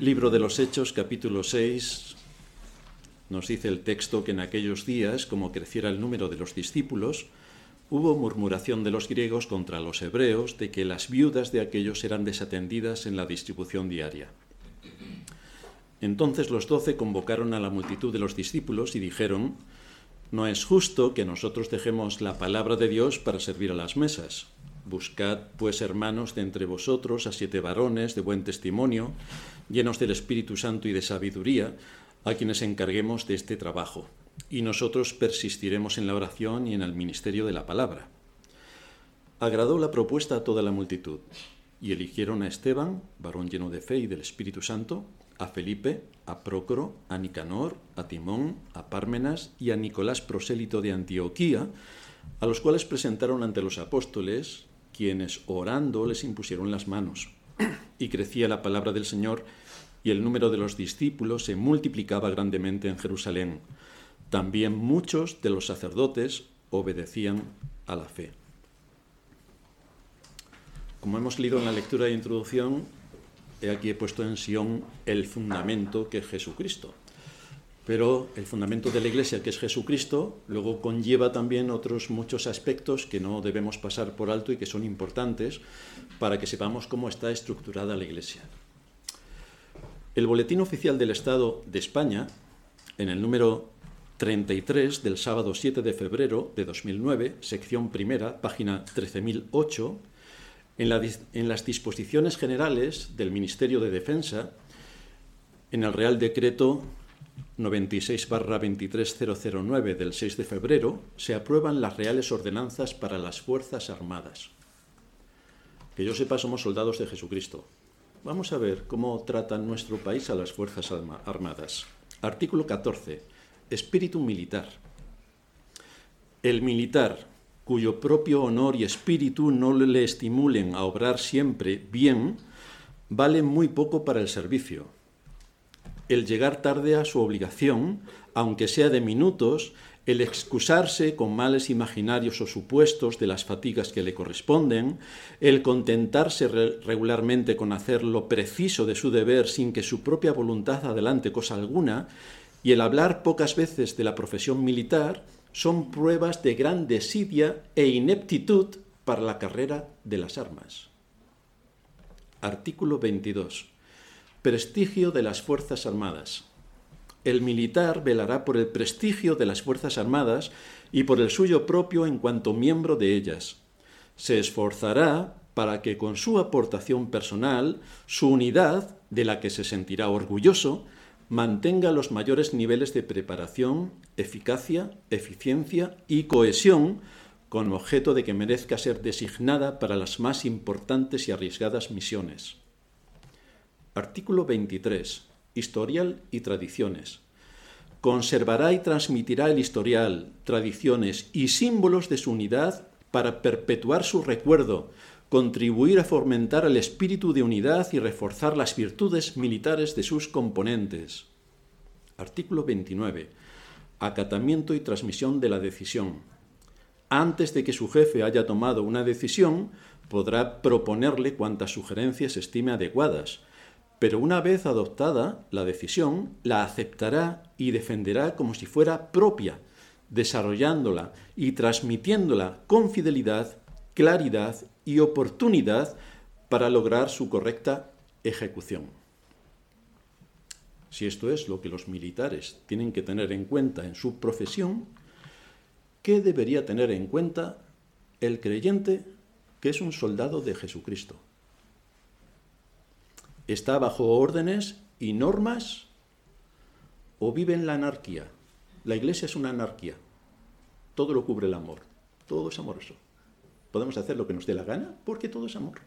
Libro de los Hechos, capítulo 6, nos dice el texto que en aquellos días, como creciera el número de los discípulos, hubo murmuración de los griegos contra los hebreos de que las viudas de aquellos eran desatendidas en la distribución diaria. Entonces los doce convocaron a la multitud de los discípulos y dijeron, No es justo que nosotros dejemos la palabra de Dios para servir a las mesas. Buscad, pues, hermanos, de entre vosotros a siete varones de buen testimonio, llenos del Espíritu Santo y de sabiduría, a quienes encarguemos de este trabajo, y nosotros persistiremos en la oración y en el ministerio de la palabra. Agradó la propuesta a toda la multitud, y eligieron a Esteban, varón lleno de fe y del Espíritu Santo, a Felipe, a Prócoro, a Nicanor, a Timón, a Pármenas y a Nicolás prosélito de Antioquía, a los cuales presentaron ante los apóstoles, quienes orando les impusieron las manos. Y crecía la palabra del Señor, y el número de los discípulos se multiplicaba grandemente en Jerusalén. También muchos de los sacerdotes obedecían a la fe. Como hemos leído en la lectura de introducción, he aquí he puesto en Sion el fundamento que es Jesucristo. Pero el fundamento de la Iglesia, que es Jesucristo, luego conlleva también otros muchos aspectos que no debemos pasar por alto y que son importantes para que sepamos cómo está estructurada la Iglesia. El Boletín Oficial del Estado de España, en el número 33 del sábado 7 de febrero de 2009, sección primera, página 13008, en, en las disposiciones generales del Ministerio de Defensa, en el Real Decreto 96-23009 del 6 de febrero, se aprueban las reales ordenanzas para las Fuerzas Armadas. Que yo sepa, somos soldados de Jesucristo. Vamos a ver cómo trata nuestro país a las Fuerzas Armadas. Artículo 14. Espíritu militar. El militar, cuyo propio honor y espíritu no le estimulen a obrar siempre bien, vale muy poco para el servicio el llegar tarde a su obligación, aunque sea de minutos, el excusarse con males imaginarios o supuestos de las fatigas que le corresponden, el contentarse regularmente con hacer lo preciso de su deber sin que su propia voluntad adelante cosa alguna, y el hablar pocas veces de la profesión militar, son pruebas de gran desidia e ineptitud para la carrera de las armas. Artículo 22. Prestigio de las Fuerzas Armadas. El militar velará por el prestigio de las Fuerzas Armadas y por el suyo propio en cuanto miembro de ellas. Se esforzará para que con su aportación personal, su unidad, de la que se sentirá orgulloso, mantenga los mayores niveles de preparación, eficacia, eficiencia y cohesión con objeto de que merezca ser designada para las más importantes y arriesgadas misiones. Artículo 23. Historial y tradiciones. Conservará y transmitirá el historial, tradiciones y símbolos de su unidad para perpetuar su recuerdo, contribuir a fomentar el espíritu de unidad y reforzar las virtudes militares de sus componentes. Artículo 29. Acatamiento y transmisión de la decisión. Antes de que su jefe haya tomado una decisión, podrá proponerle cuantas sugerencias estime adecuadas, pero una vez adoptada la decisión, la aceptará y defenderá como si fuera propia, desarrollándola y transmitiéndola con fidelidad, claridad y oportunidad para lograr su correcta ejecución. Si esto es lo que los militares tienen que tener en cuenta en su profesión, ¿qué debería tener en cuenta el creyente que es un soldado de Jesucristo? Está bajo órdenes y normas o vive en la anarquía. La iglesia es una anarquía. Todo lo cubre el amor. Todo es amoroso. Podemos hacer lo que nos dé la gana porque todo es amor.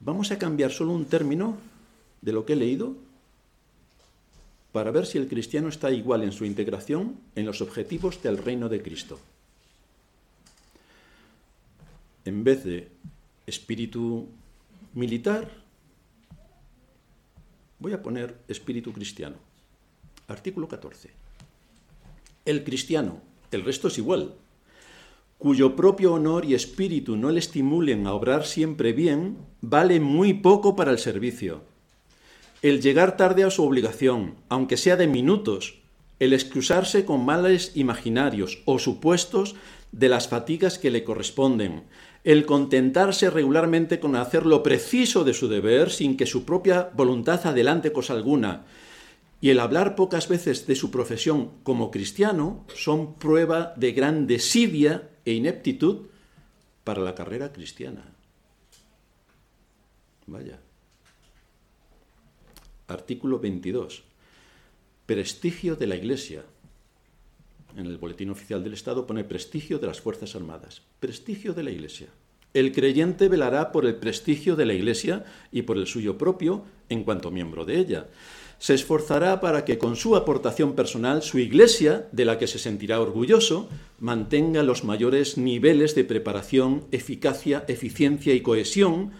Vamos a cambiar solo un término de lo que he leído para ver si el cristiano está igual en su integración en los objetivos del reino de Cristo. En vez de espíritu militar, voy a poner espíritu cristiano. Artículo 14. El cristiano, el resto es igual. cuyo propio honor y espíritu no le estimulen a obrar siempre bien, vale muy poco para el servicio. El llegar tarde a su obligación, aunque sea de minutos, el excusarse con males imaginarios o supuestos de las fatigas que le corresponden, el contentarse regularmente con hacer lo preciso de su deber sin que su propia voluntad adelante cosa alguna, y el hablar pocas veces de su profesión como cristiano son prueba de gran desidia e ineptitud para la carrera cristiana. Vaya. Artículo 22. Prestigio de la Iglesia. En el Boletín Oficial del Estado pone prestigio de las Fuerzas Armadas. Prestigio de la Iglesia. El creyente velará por el prestigio de la Iglesia y por el suyo propio en cuanto miembro de ella. Se esforzará para que con su aportación personal su Iglesia, de la que se sentirá orgulloso, mantenga los mayores niveles de preparación, eficacia, eficiencia y cohesión,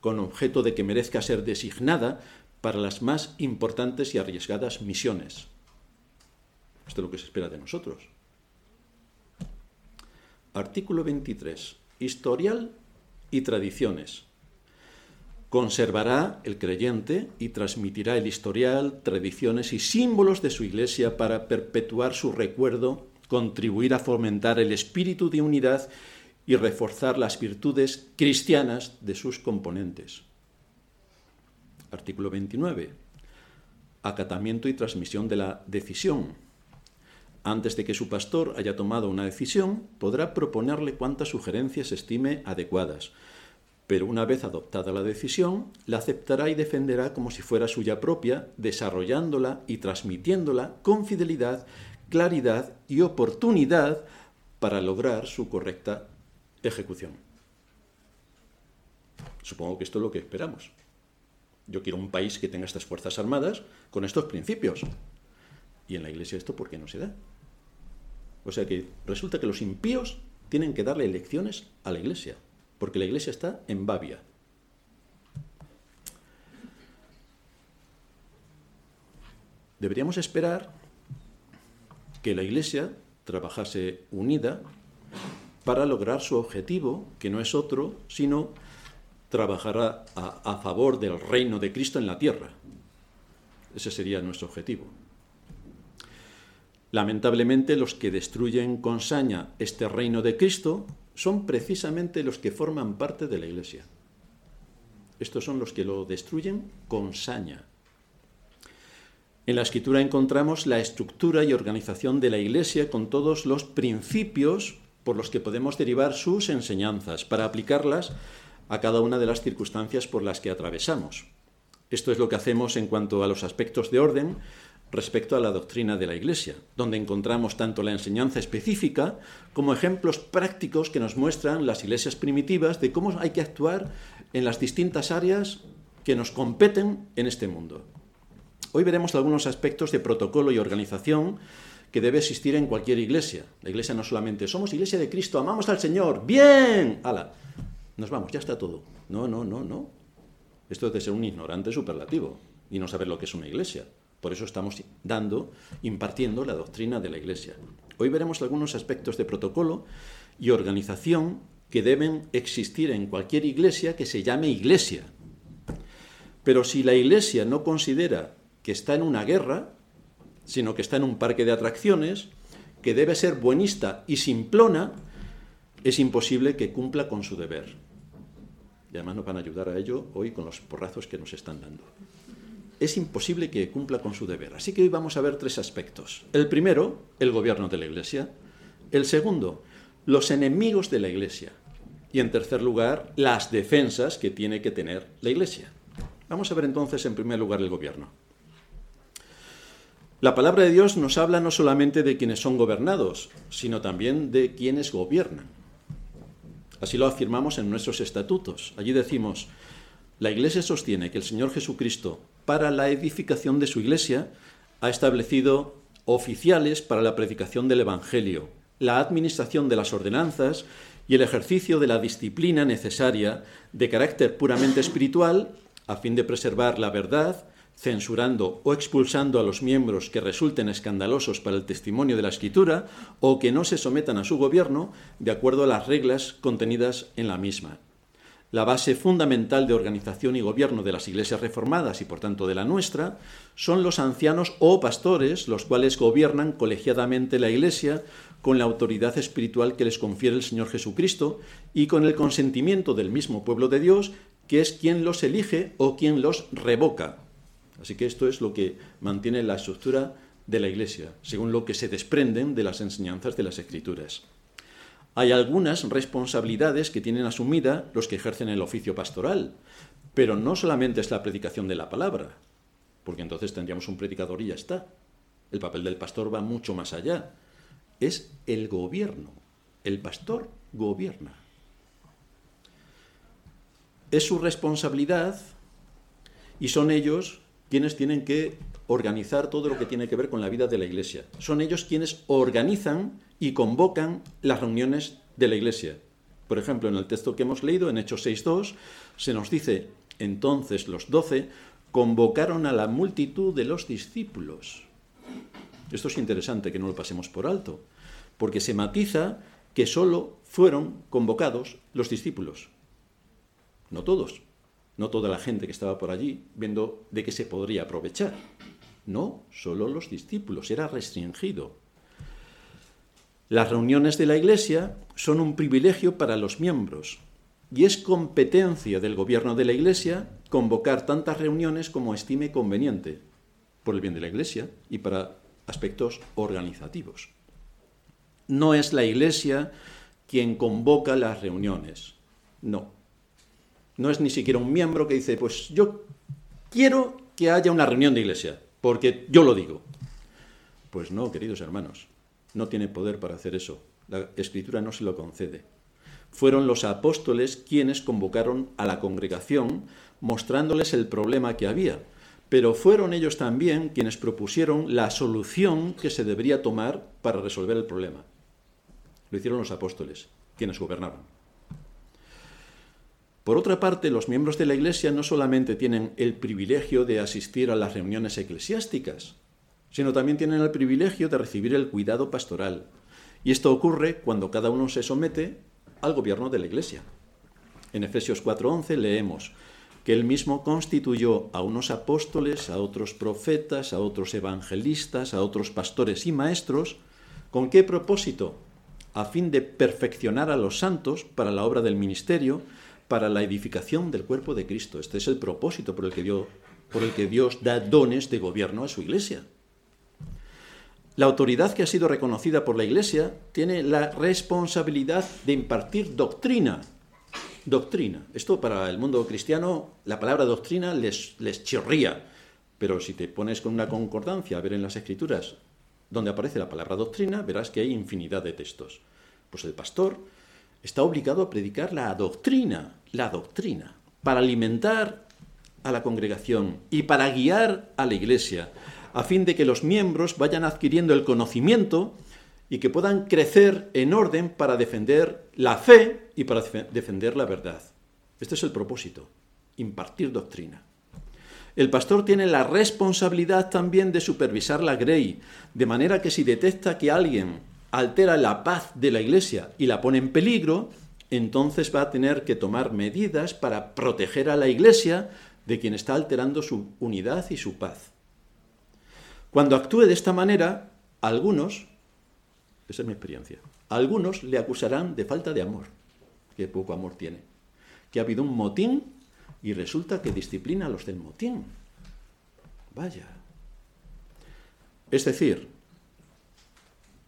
con objeto de que merezca ser designada para las más importantes y arriesgadas misiones. Esto es lo que se espera de nosotros. Artículo 23. Historial y tradiciones. Conservará el creyente y transmitirá el historial, tradiciones y símbolos de su Iglesia para perpetuar su recuerdo, contribuir a fomentar el espíritu de unidad y reforzar las virtudes cristianas de sus componentes. Artículo 29. Acatamiento y transmisión de la decisión. Antes de que su pastor haya tomado una decisión, podrá proponerle cuantas sugerencias estime adecuadas, pero una vez adoptada la decisión, la aceptará y defenderá como si fuera suya propia, desarrollándola y transmitiéndola con fidelidad, claridad y oportunidad para lograr su correcta ejecución. Supongo que esto es lo que esperamos. Yo quiero un país que tenga estas Fuerzas Armadas con estos principios. Y en la Iglesia esto, ¿por qué no se da? O sea que resulta que los impíos tienen que darle lecciones a la iglesia, porque la iglesia está en Babia. Deberíamos esperar que la iglesia trabajase unida para lograr su objetivo, que no es otro, sino trabajar a, a favor del reino de Cristo en la tierra. Ese sería nuestro objetivo. Lamentablemente los que destruyen con saña este reino de Cristo son precisamente los que forman parte de la Iglesia. Estos son los que lo destruyen con saña. En la escritura encontramos la estructura y organización de la Iglesia con todos los principios por los que podemos derivar sus enseñanzas para aplicarlas a cada una de las circunstancias por las que atravesamos. Esto es lo que hacemos en cuanto a los aspectos de orden, respecto a la doctrina de la Iglesia, donde encontramos tanto la enseñanza específica como ejemplos prácticos que nos muestran las iglesias primitivas de cómo hay que actuar en las distintas áreas que nos competen en este mundo. Hoy veremos algunos aspectos de protocolo y organización que debe existir en cualquier iglesia. La iglesia no solamente somos iglesia de Cristo, amamos al Señor, bien, ala, nos vamos, ya está todo. No, no, no, no. Esto es de ser un ignorante superlativo y no saber lo que es una iglesia. Por eso estamos dando, impartiendo la doctrina de la Iglesia. Hoy veremos algunos aspectos de protocolo y organización que deben existir en cualquier iglesia que se llame iglesia. Pero si la iglesia no considera que está en una guerra, sino que está en un parque de atracciones, que debe ser buenista y simplona, es imposible que cumpla con su deber. Y además nos van a ayudar a ello hoy con los porrazos que nos están dando es imposible que cumpla con su deber. Así que hoy vamos a ver tres aspectos. El primero, el gobierno de la Iglesia. El segundo, los enemigos de la Iglesia. Y en tercer lugar, las defensas que tiene que tener la Iglesia. Vamos a ver entonces en primer lugar el gobierno. La palabra de Dios nos habla no solamente de quienes son gobernados, sino también de quienes gobiernan. Así lo afirmamos en nuestros estatutos. Allí decimos, la Iglesia sostiene que el Señor Jesucristo, para la edificación de su Iglesia, ha establecido oficiales para la predicación del Evangelio, la administración de las ordenanzas y el ejercicio de la disciplina necesaria de carácter puramente espiritual a fin de preservar la verdad, censurando o expulsando a los miembros que resulten escandalosos para el testimonio de la Escritura o que no se sometan a su gobierno de acuerdo a las reglas contenidas en la misma. La base fundamental de organización y gobierno de las iglesias reformadas y por tanto de la nuestra son los ancianos o pastores, los cuales gobiernan colegiadamente la iglesia con la autoridad espiritual que les confiere el Señor Jesucristo y con el consentimiento del mismo pueblo de Dios, que es quien los elige o quien los revoca. Así que esto es lo que mantiene la estructura de la iglesia, según lo que se desprenden de las enseñanzas de las Escrituras hay algunas responsabilidades que tienen asumida los que ejercen el oficio pastoral, pero no solamente es la predicación de la palabra, porque entonces tendríamos un predicador y ya está. El papel del pastor va mucho más allá. Es el gobierno. El pastor gobierna. Es su responsabilidad y son ellos quienes tienen que organizar todo lo que tiene que ver con la vida de la iglesia. Son ellos quienes organizan y convocan las reuniones de la iglesia. Por ejemplo, en el texto que hemos leído, en Hechos 6.2, se nos dice, entonces los doce convocaron a la multitud de los discípulos. Esto es interesante que no lo pasemos por alto, porque se matiza que solo fueron convocados los discípulos, no todos, no toda la gente que estaba por allí viendo de qué se podría aprovechar. No, solo los discípulos, era restringido. Las reuniones de la Iglesia son un privilegio para los miembros y es competencia del gobierno de la Iglesia convocar tantas reuniones como estime conveniente, por el bien de la Iglesia y para aspectos organizativos. No es la Iglesia quien convoca las reuniones, no. No es ni siquiera un miembro que dice, pues yo quiero que haya una reunión de iglesia, porque yo lo digo. Pues no, queridos hermanos no tiene poder para hacer eso. La escritura no se lo concede. Fueron los apóstoles quienes convocaron a la congregación mostrándoles el problema que había, pero fueron ellos también quienes propusieron la solución que se debería tomar para resolver el problema. Lo hicieron los apóstoles, quienes gobernaban. Por otra parte, los miembros de la Iglesia no solamente tienen el privilegio de asistir a las reuniones eclesiásticas, sino también tienen el privilegio de recibir el cuidado pastoral. Y esto ocurre cuando cada uno se somete al gobierno de la Iglesia. En Efesios 4:11 leemos que él mismo constituyó a unos apóstoles, a otros profetas, a otros evangelistas, a otros pastores y maestros, ¿con qué propósito? A fin de perfeccionar a los santos para la obra del ministerio, para la edificación del cuerpo de Cristo. Este es el propósito por el que Dios, por el que Dios da dones de gobierno a su iglesia. La autoridad que ha sido reconocida por la Iglesia tiene la responsabilidad de impartir doctrina. Doctrina. Esto para el mundo cristiano, la palabra doctrina les, les chirría. Pero si te pones con una concordancia a ver en las escrituras donde aparece la palabra doctrina, verás que hay infinidad de textos. Pues el pastor está obligado a predicar la doctrina, la doctrina, para alimentar a la congregación y para guiar a la iglesia a fin de que los miembros vayan adquiriendo el conocimiento y que puedan crecer en orden para defender la fe y para defender la verdad. Este es el propósito, impartir doctrina. El pastor tiene la responsabilidad también de supervisar la grey, de manera que si detecta que alguien altera la paz de la iglesia y la pone en peligro, entonces va a tener que tomar medidas para proteger a la iglesia de quien está alterando su unidad y su paz. Cuando actúe de esta manera, algunos, esa es mi experiencia, algunos le acusarán de falta de amor, que poco amor tiene, que ha habido un motín y resulta que disciplina a los del motín. Vaya. Es decir,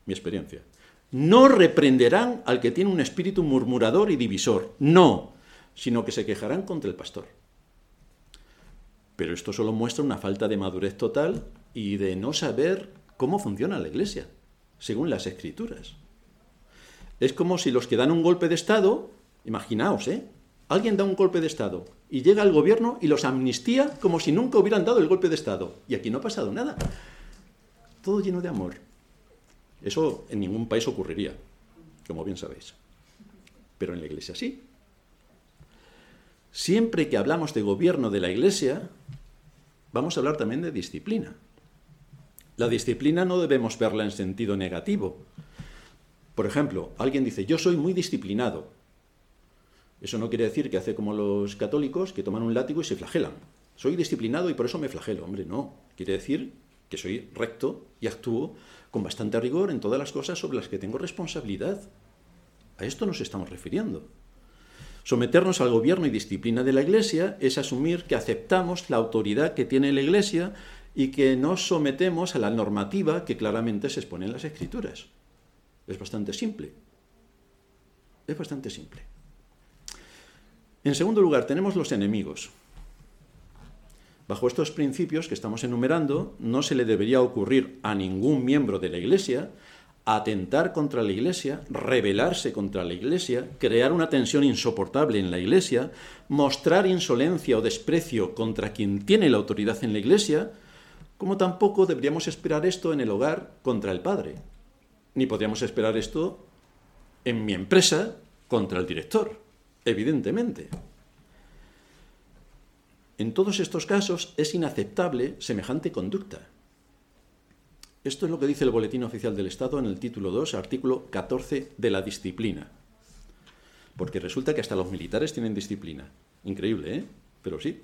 mi experiencia, no reprenderán al que tiene un espíritu murmurador y divisor, no, sino que se quejarán contra el pastor. Pero esto solo muestra una falta de madurez total y de no saber cómo funciona la Iglesia, según las Escrituras. Es como si los que dan un golpe de Estado, imaginaos, ¿eh? Alguien da un golpe de Estado y llega al gobierno y los amnistía como si nunca hubieran dado el golpe de Estado. Y aquí no ha pasado nada. Todo lleno de amor. Eso en ningún país ocurriría, como bien sabéis. Pero en la Iglesia sí. Siempre que hablamos de gobierno de la Iglesia, vamos a hablar también de disciplina. La disciplina no debemos verla en sentido negativo. Por ejemplo, alguien dice, yo soy muy disciplinado. Eso no quiere decir que hace como los católicos que toman un látigo y se flagelan. Soy disciplinado y por eso me flagelo. Hombre, no. Quiere decir que soy recto y actúo con bastante rigor en todas las cosas sobre las que tengo responsabilidad. A esto nos estamos refiriendo. Someternos al gobierno y disciplina de la Iglesia es asumir que aceptamos la autoridad que tiene la Iglesia y que nos sometemos a la normativa que claramente se expone en las Escrituras. Es bastante simple. Es bastante simple. En segundo lugar, tenemos los enemigos. Bajo estos principios que estamos enumerando, no se le debería ocurrir a ningún miembro de la Iglesia atentar contra la Iglesia, rebelarse contra la Iglesia, crear una tensión insoportable en la Iglesia, mostrar insolencia o desprecio contra quien tiene la autoridad en la Iglesia, como tampoco deberíamos esperar esto en el hogar contra el padre, ni podríamos esperar esto en mi empresa contra el director, evidentemente. En todos estos casos es inaceptable semejante conducta. Esto es lo que dice el Boletín Oficial del Estado en el título 2, artículo 14 de la disciplina. Porque resulta que hasta los militares tienen disciplina. Increíble, ¿eh? Pero sí.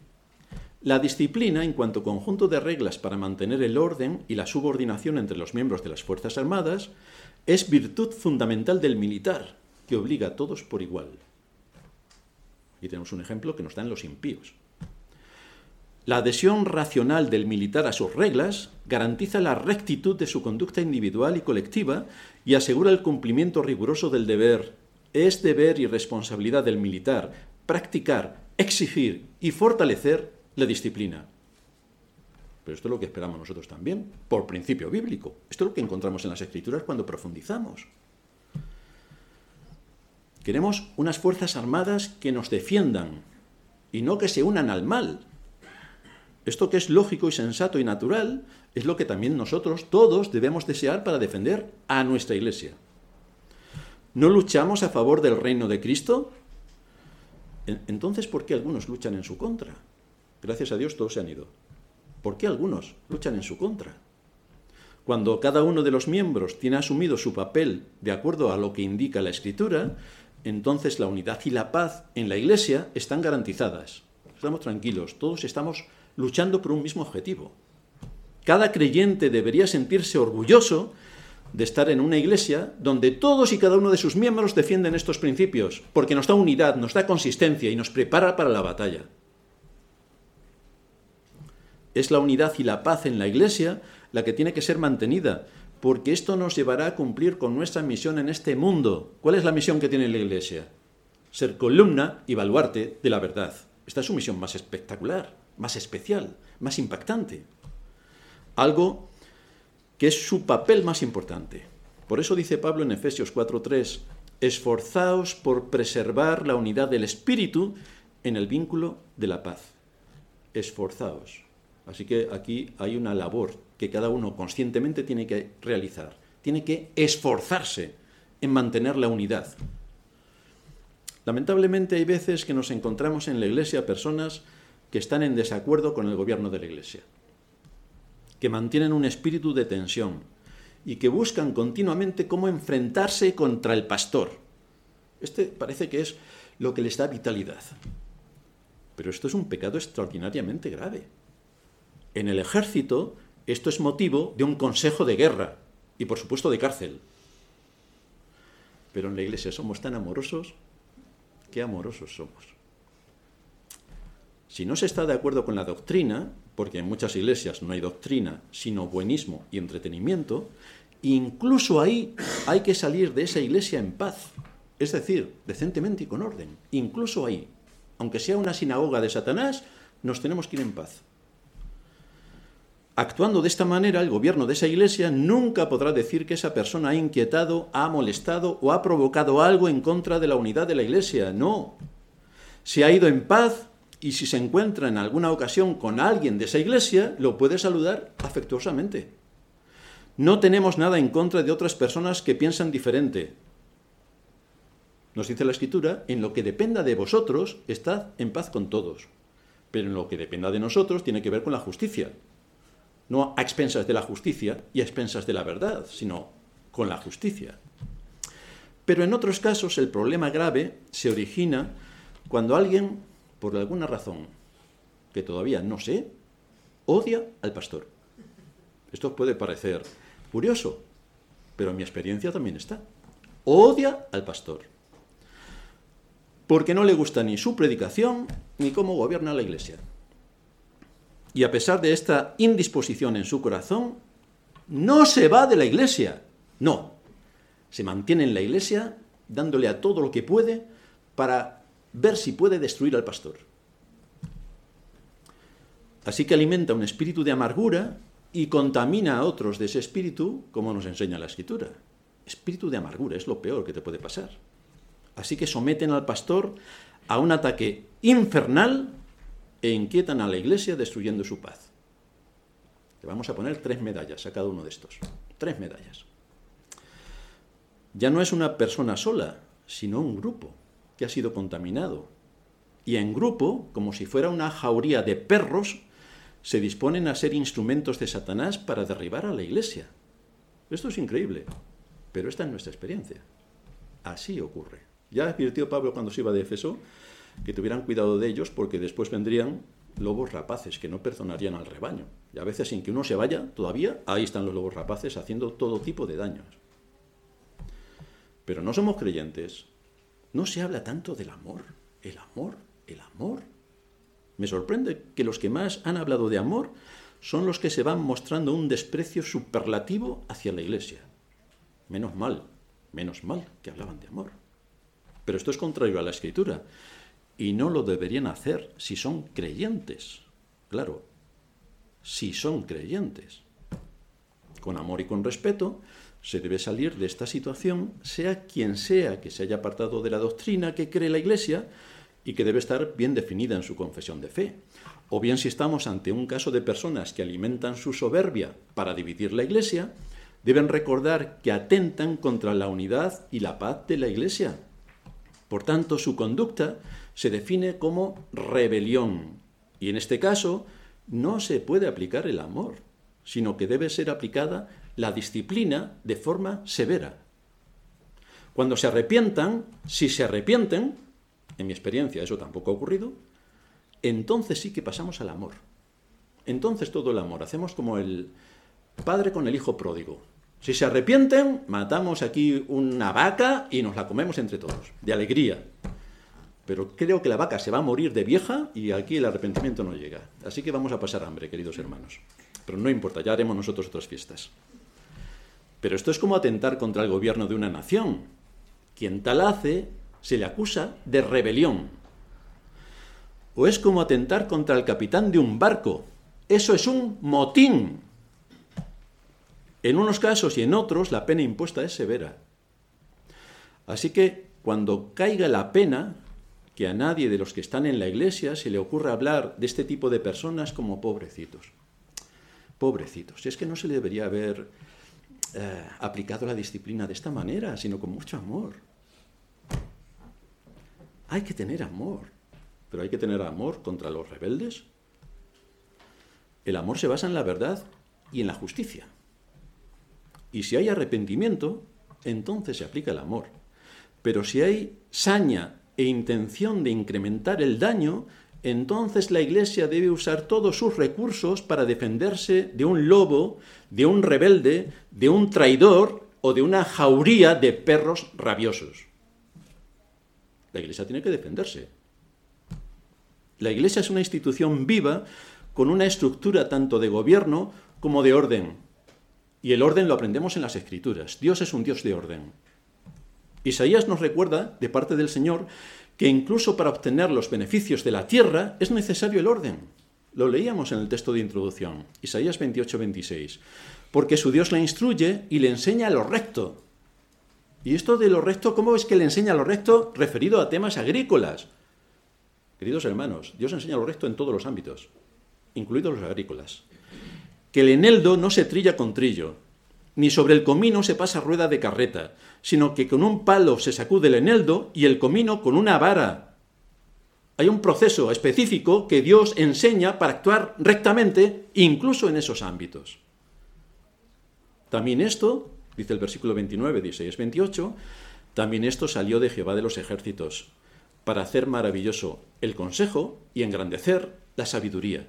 La disciplina, en cuanto conjunto de reglas para mantener el orden y la subordinación entre los miembros de las Fuerzas Armadas, es virtud fundamental del militar, que obliga a todos por igual. Y tenemos un ejemplo que nos dan los impíos. La adhesión racional del militar a sus reglas garantiza la rectitud de su conducta individual y colectiva y asegura el cumplimiento riguroso del deber. Es deber y responsabilidad del militar practicar, exigir y fortalecer la disciplina. Pero esto es lo que esperamos nosotros también, por principio bíblico. Esto es lo que encontramos en las escrituras cuando profundizamos. Queremos unas fuerzas armadas que nos defiendan y no que se unan al mal, esto que es lógico y sensato y natural es lo que también nosotros todos debemos desear para defender a nuestra Iglesia. ¿No luchamos a favor del reino de Cristo? Entonces, ¿por qué algunos luchan en su contra? Gracias a Dios todos se han ido. ¿Por qué algunos luchan en su contra? Cuando cada uno de los miembros tiene asumido su papel de acuerdo a lo que indica la Escritura, entonces la unidad y la paz en la Iglesia están garantizadas. Estamos tranquilos, todos estamos luchando por un mismo objetivo. Cada creyente debería sentirse orgulloso de estar en una iglesia donde todos y cada uno de sus miembros defienden estos principios, porque nos da unidad, nos da consistencia y nos prepara para la batalla. Es la unidad y la paz en la iglesia la que tiene que ser mantenida, porque esto nos llevará a cumplir con nuestra misión en este mundo. ¿Cuál es la misión que tiene la iglesia? Ser columna y baluarte de la verdad. Esta es su misión más espectacular más especial, más impactante. Algo que es su papel más importante. Por eso dice Pablo en Efesios 4:3, esforzaos por preservar la unidad del espíritu en el vínculo de la paz. Esforzaos. Así que aquí hay una labor que cada uno conscientemente tiene que realizar. Tiene que esforzarse en mantener la unidad. Lamentablemente hay veces que nos encontramos en la iglesia personas que están en desacuerdo con el gobierno de la Iglesia, que mantienen un espíritu de tensión y que buscan continuamente cómo enfrentarse contra el pastor. Este parece que es lo que les da vitalidad. Pero esto es un pecado extraordinariamente grave. En el ejército esto es motivo de un consejo de guerra y por supuesto de cárcel. Pero en la iglesia somos tan amorosos, qué amorosos somos. Si no se está de acuerdo con la doctrina, porque en muchas iglesias no hay doctrina, sino buenismo y entretenimiento, incluso ahí hay que salir de esa iglesia en paz, es decir, decentemente y con orden. Incluso ahí, aunque sea una sinagoga de Satanás, nos tenemos que ir en paz. Actuando de esta manera, el gobierno de esa iglesia nunca podrá decir que esa persona ha inquietado, ha molestado o ha provocado algo en contra de la unidad de la iglesia. No. Se ha ido en paz y si se encuentra en alguna ocasión con alguien de esa iglesia, lo puede saludar afectuosamente. No tenemos nada en contra de otras personas que piensan diferente. Nos dice la escritura, en lo que dependa de vosotros, estad en paz con todos. pero en lo que dependa de nosotros tiene que ver con la justicia. No a expensas de la justicia y a expensas de la verdad, sino con la justicia. Pero en otros casos el problema grave se origina cuando alguien, por alguna razón que todavía no sé, odia al pastor. Esto puede parecer curioso, pero en mi experiencia también está. Odia al pastor. Porque no le gusta ni su predicación ni cómo gobierna la iglesia. Y a pesar de esta indisposición en su corazón, no se va de la iglesia. No. Se mantiene en la iglesia dándole a todo lo que puede para ver si puede destruir al pastor. Así que alimenta un espíritu de amargura y contamina a otros de ese espíritu, como nos enseña la escritura. Espíritu de amargura es lo peor que te puede pasar. Así que someten al pastor a un ataque infernal e inquietan a la iglesia destruyendo su paz. Le vamos a poner tres medallas a cada uno de estos. Tres medallas. Ya no es una persona sola, sino un grupo que ha sido contaminado. Y en grupo, como si fuera una jauría de perros, se disponen a ser instrumentos de Satanás para derribar a la iglesia. Esto es increíble, pero esta es nuestra experiencia. Así ocurre. Ya advirtió Pablo cuando se iba de Efeso que tuvieran cuidado de ellos porque después vendrían lobos rapaces que no perdonarían al rebaño. Y a veces sin que uno se vaya, todavía ahí están los lobos rapaces haciendo todo tipo de daños. Pero no somos creyentes. No se habla tanto del amor, el amor, el amor. Me sorprende que los que más han hablado de amor son los que se van mostrando un desprecio superlativo hacia la Iglesia. Menos mal, menos mal que hablaban de amor. Pero esto es contrario a la Escritura y no lo deberían hacer si son creyentes. Claro, si son creyentes. Con amor y con respeto se debe salir de esta situación, sea quien sea que se haya apartado de la doctrina que cree la Iglesia, y que debe estar bien definida en su confesión de fe. O bien si estamos ante un caso de personas que alimentan su soberbia para dividir la Iglesia, deben recordar que atentan contra la unidad y la paz de la Iglesia. Por tanto, su conducta se define como rebelión. Y en este caso, no se puede aplicar el amor, sino que debe ser aplicada la disciplina de forma severa. Cuando se arrepientan, si se arrepienten, en mi experiencia eso tampoco ha ocurrido, entonces sí que pasamos al amor. Entonces todo el amor. Hacemos como el padre con el hijo pródigo. Si se arrepienten, matamos aquí una vaca y nos la comemos entre todos, de alegría. Pero creo que la vaca se va a morir de vieja y aquí el arrepentimiento no llega. Así que vamos a pasar hambre, queridos hermanos. Pero no importa, ya haremos nosotros otras fiestas. Pero esto es como atentar contra el gobierno de una nación. Quien tal hace se le acusa de rebelión. O es como atentar contra el capitán de un barco. Eso es un motín. En unos casos y en otros la pena impuesta es severa. Así que cuando caiga la pena, que a nadie de los que están en la iglesia se le ocurra hablar de este tipo de personas como pobrecitos. Pobrecitos. Es que no se le debería haber eh, aplicado la disciplina de esta manera, sino con mucho amor. Hay que tener amor, pero hay que tener amor contra los rebeldes. El amor se basa en la verdad y en la justicia. Y si hay arrepentimiento, entonces se aplica el amor. Pero si hay saña e intención de incrementar el daño, entonces la Iglesia debe usar todos sus recursos para defenderse de un lobo, de un rebelde, de un traidor o de una jauría de perros rabiosos. La Iglesia tiene que defenderse. La Iglesia es una institución viva con una estructura tanto de gobierno como de orden. Y el orden lo aprendemos en las Escrituras. Dios es un Dios de orden. Isaías nos recuerda, de parte del Señor, que incluso para obtener los beneficios de la tierra es necesario el orden. Lo leíamos en el texto de introducción, Isaías 28, 26. Porque su Dios la instruye y le enseña lo recto, y esto de lo recto, ¿cómo es que le enseña lo recto referido a temas agrícolas? Queridos hermanos, Dios enseña lo recto en todos los ámbitos, incluidos los agrícolas. Que el eneldo no se trilla con trillo, ni sobre el comino se pasa rueda de carreta, sino que con un palo se sacude el eneldo y el comino con una vara. Hay un proceso específico que Dios enseña para actuar rectamente, incluso en esos ámbitos. También esto, dice el versículo 29, 16, 28, también esto salió de Jehová de los ejércitos, para hacer maravilloso el consejo y engrandecer la sabiduría.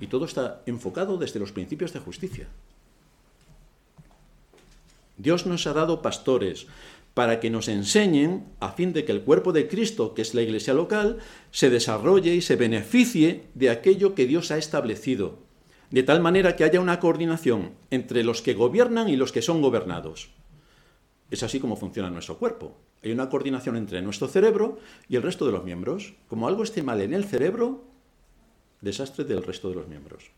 Y todo está enfocado desde los principios de justicia. Dios nos ha dado pastores para que nos enseñen a fin de que el cuerpo de Cristo, que es la iglesia local, se desarrolle y se beneficie de aquello que Dios ha establecido, de tal manera que haya una coordinación entre los que gobiernan y los que son gobernados. Es así como funciona nuestro cuerpo. Hay una coordinación entre nuestro cerebro y el resto de los miembros. Como algo esté mal en el cerebro, desastre del resto de los miembros.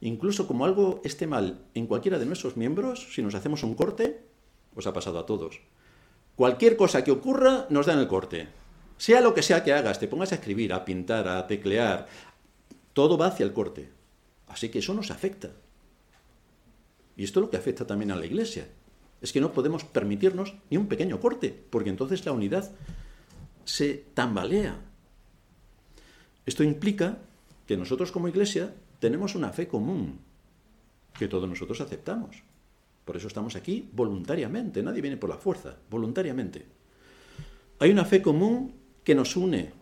Incluso como algo esté mal en cualquiera de nuestros miembros, si nos hacemos un corte, os ha pasado a todos. Cualquier cosa que ocurra nos da en el corte. Sea lo que sea que hagas, te pongas a escribir, a pintar, a teclear, todo va hacia el corte. Así que eso nos afecta. Y esto es lo que afecta también a la iglesia. Es que no podemos permitirnos ni un pequeño corte, porque entonces la unidad se tambalea. Esto implica que nosotros como iglesia tenemos una fe común que todos nosotros aceptamos. Por eso estamos aquí voluntariamente, nadie viene por la fuerza, voluntariamente. Hay una fe común que nos une,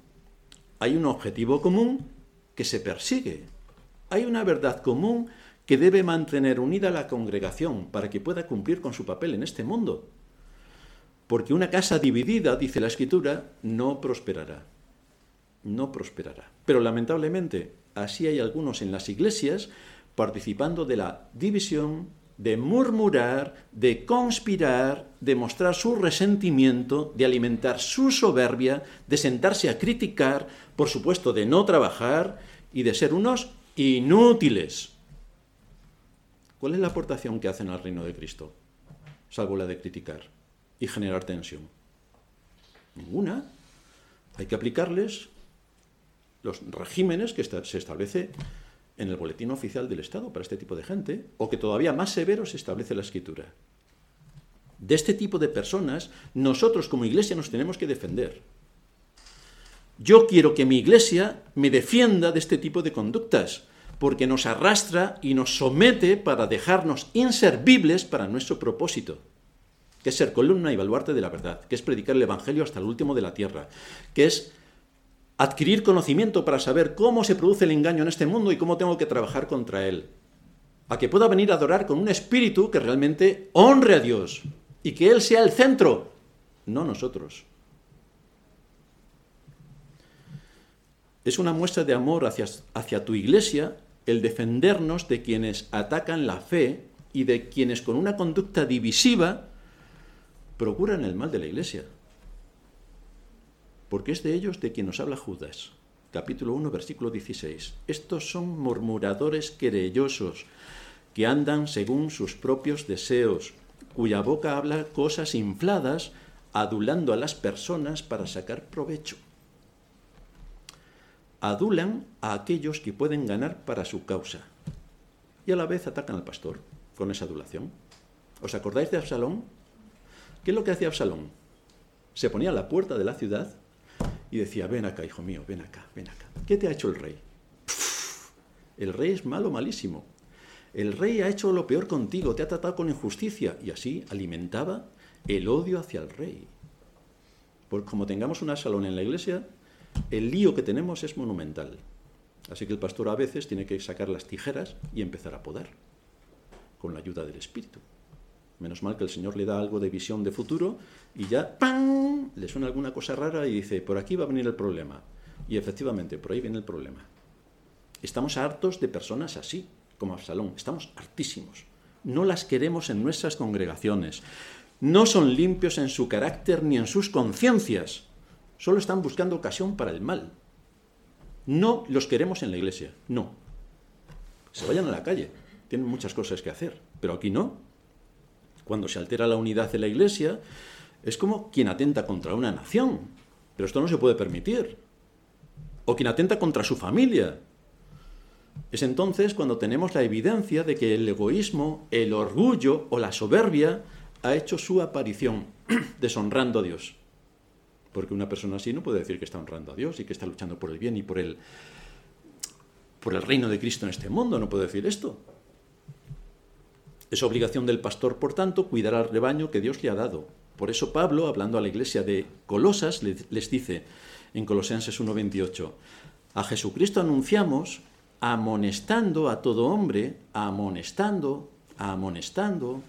hay un objetivo común que se persigue, hay una verdad común que debe mantener unida la congregación para que pueda cumplir con su papel en este mundo. Porque una casa dividida, dice la Escritura, no prosperará. No prosperará. Pero lamentablemente así hay algunos en las iglesias participando de la división, de murmurar, de conspirar, de mostrar su resentimiento, de alimentar su soberbia, de sentarse a criticar, por supuesto, de no trabajar y de ser unos inútiles. ¿Cuál es la aportación que hacen al reino de Cristo? Salvo la de criticar y generar tensión. Ninguna. Hay que aplicarles los regímenes que se establece en el boletín oficial del Estado para este tipo de gente, o que todavía más severo se establece la escritura. De este tipo de personas, nosotros como iglesia nos tenemos que defender. Yo quiero que mi iglesia me defienda de este tipo de conductas, porque nos arrastra y nos somete para dejarnos inservibles para nuestro propósito, que es ser columna y baluarte de la verdad, que es predicar el Evangelio hasta el último de la tierra, que es adquirir conocimiento para saber cómo se produce el engaño en este mundo y cómo tengo que trabajar contra él. A que pueda venir a adorar con un espíritu que realmente honre a Dios y que Él sea el centro, no nosotros. Es una muestra de amor hacia, hacia tu iglesia el defendernos de quienes atacan la fe y de quienes con una conducta divisiva procuran el mal de la iglesia porque es de ellos de quien nos habla Judas. Capítulo 1, versículo 16. Estos son murmuradores querellosos, que andan según sus propios deseos, cuya boca habla cosas infladas, adulando a las personas para sacar provecho. Adulan a aquellos que pueden ganar para su causa y a la vez atacan al pastor con esa adulación. ¿Os acordáis de Absalón? ¿Qué es lo que hacía Absalón? Se ponía a la puerta de la ciudad y decía, ven acá, hijo mío, ven acá, ven acá. ¿Qué te ha hecho el rey? el rey es malo, malísimo. El rey ha hecho lo peor contigo, te ha tratado con injusticia. Y así alimentaba el odio hacia el rey. Porque como tengamos una salón en la iglesia, el lío que tenemos es monumental. Así que el pastor a veces tiene que sacar las tijeras y empezar a podar, con la ayuda del Espíritu. Menos mal que el Señor le da algo de visión de futuro y ya ¡pam! le suena alguna cosa rara y dice, por aquí va a venir el problema. Y efectivamente, por ahí viene el problema. Estamos hartos de personas así, como Absalón. Estamos hartísimos. No las queremos en nuestras congregaciones. No son limpios en su carácter ni en sus conciencias. Solo están buscando ocasión para el mal. No los queremos en la iglesia. No. Se vayan a la calle. Tienen muchas cosas que hacer. Pero aquí no cuando se altera la unidad de la Iglesia, es como quien atenta contra una nación. Pero esto no se puede permitir. O quien atenta contra su familia. Es entonces cuando tenemos la evidencia de que el egoísmo, el orgullo o la soberbia ha hecho su aparición, deshonrando a Dios. porque una persona así no puede decir que está honrando a Dios y que está luchando por el bien y por el, por el reino de Cristo en este mundo, no puede decir esto. Es obligación del pastor, por tanto, cuidar al rebaño que Dios le ha dado. Por eso Pablo, hablando a la iglesia de Colosas, les dice en Colosenses 1.28, a Jesucristo anunciamos amonestando a todo hombre, amonestando, amonestando,